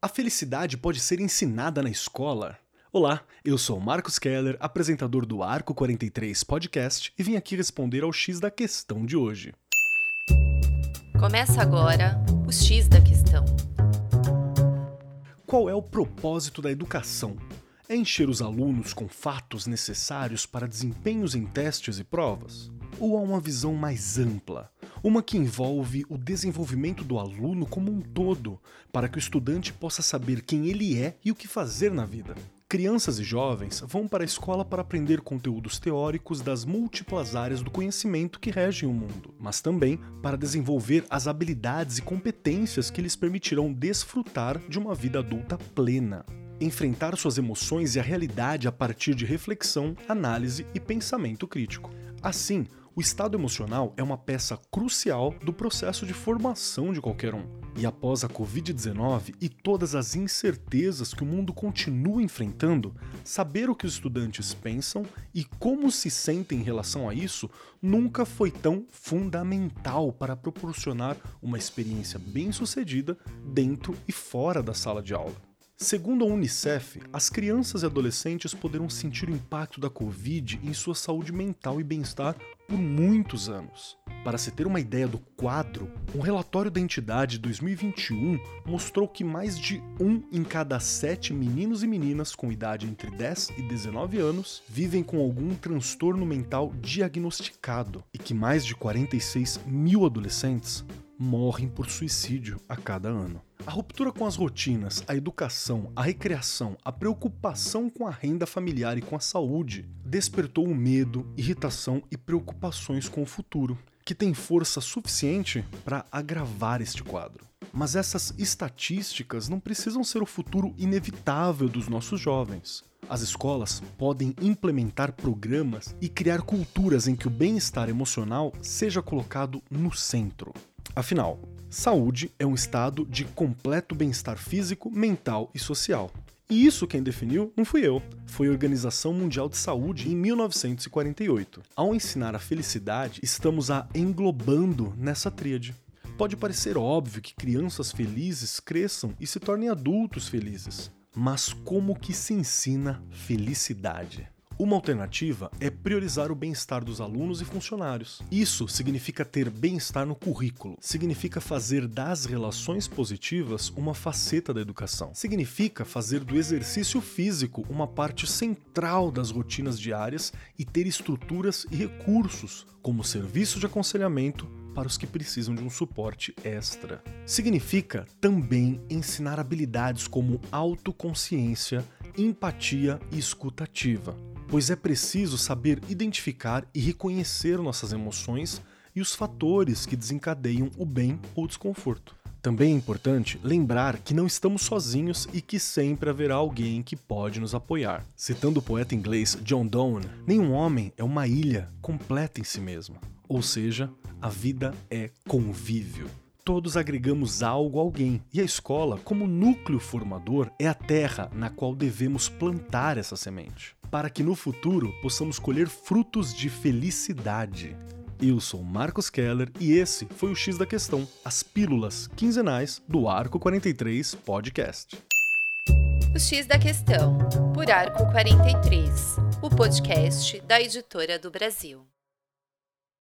A felicidade pode ser ensinada na escola? Olá, eu sou Marcos Keller, apresentador do Arco 43 Podcast, e vim aqui responder ao X da questão de hoje. Começa agora o X da questão. Qual é o propósito da educação? É encher os alunos com fatos necessários para desempenhos em testes e provas? Ou há uma visão mais ampla, uma que envolve o desenvolvimento do aluno como um todo, para que o estudante possa saber quem ele é e o que fazer na vida. Crianças e jovens vão para a escola para aprender conteúdos teóricos das múltiplas áreas do conhecimento que regem o mundo, mas também para desenvolver as habilidades e competências que lhes permitirão desfrutar de uma vida adulta plena. Enfrentar suas emoções e a realidade a partir de reflexão, análise e pensamento crítico. Assim, o estado emocional é uma peça crucial do processo de formação de qualquer um. E após a Covid-19 e todas as incertezas que o mundo continua enfrentando, saber o que os estudantes pensam e como se sentem em relação a isso nunca foi tão fundamental para proporcionar uma experiência bem-sucedida dentro e fora da sala de aula. Segundo a Unicef, as crianças e adolescentes poderão sentir o impacto da Covid em sua saúde mental e bem-estar por muitos anos. Para se ter uma ideia do quadro, um relatório da entidade de 2021 mostrou que mais de um em cada sete meninos e meninas com idade entre 10 e 19 anos vivem com algum transtorno mental diagnosticado e que mais de 46 mil adolescentes morrem por suicídio a cada ano. A ruptura com as rotinas, a educação, a recreação, a preocupação com a renda familiar e com a saúde despertou o medo, irritação e preocupações com o futuro, que tem força suficiente para agravar este quadro. Mas essas estatísticas não precisam ser o futuro inevitável dos nossos jovens. As escolas podem implementar programas e criar culturas em que o bem-estar emocional seja colocado no centro. Afinal, saúde é um estado de completo bem-estar físico, mental e social. E isso quem definiu não fui eu, foi a Organização Mundial de Saúde em 1948. Ao ensinar a felicidade, estamos a englobando nessa tríade. Pode parecer óbvio que crianças felizes cresçam e se tornem adultos felizes, mas como que se ensina felicidade? Uma alternativa é priorizar o bem-estar dos alunos e funcionários. Isso significa ter bem-estar no currículo, significa fazer das relações positivas uma faceta da educação, significa fazer do exercício físico uma parte central das rotinas diárias e ter estruturas e recursos, como serviço de aconselhamento, para os que precisam de um suporte extra. Significa também ensinar habilidades como autoconsciência, empatia e escutativa pois é preciso saber identificar e reconhecer nossas emoções e os fatores que desencadeiam o bem ou desconforto. Também é importante lembrar que não estamos sozinhos e que sempre haverá alguém que pode nos apoiar. Citando o poeta inglês John Donne, nenhum homem é uma ilha completa em si mesma. Ou seja, a vida é convívio todos agregamos algo a alguém, e a escola, como núcleo formador, é a terra na qual devemos plantar essa semente para que no futuro possamos colher frutos de felicidade. Eu sou Marcos Keller e esse foi o X da Questão, as pílulas quinzenais do Arco 43 Podcast. O X da Questão, por Arco 43, o podcast da editora do Brasil.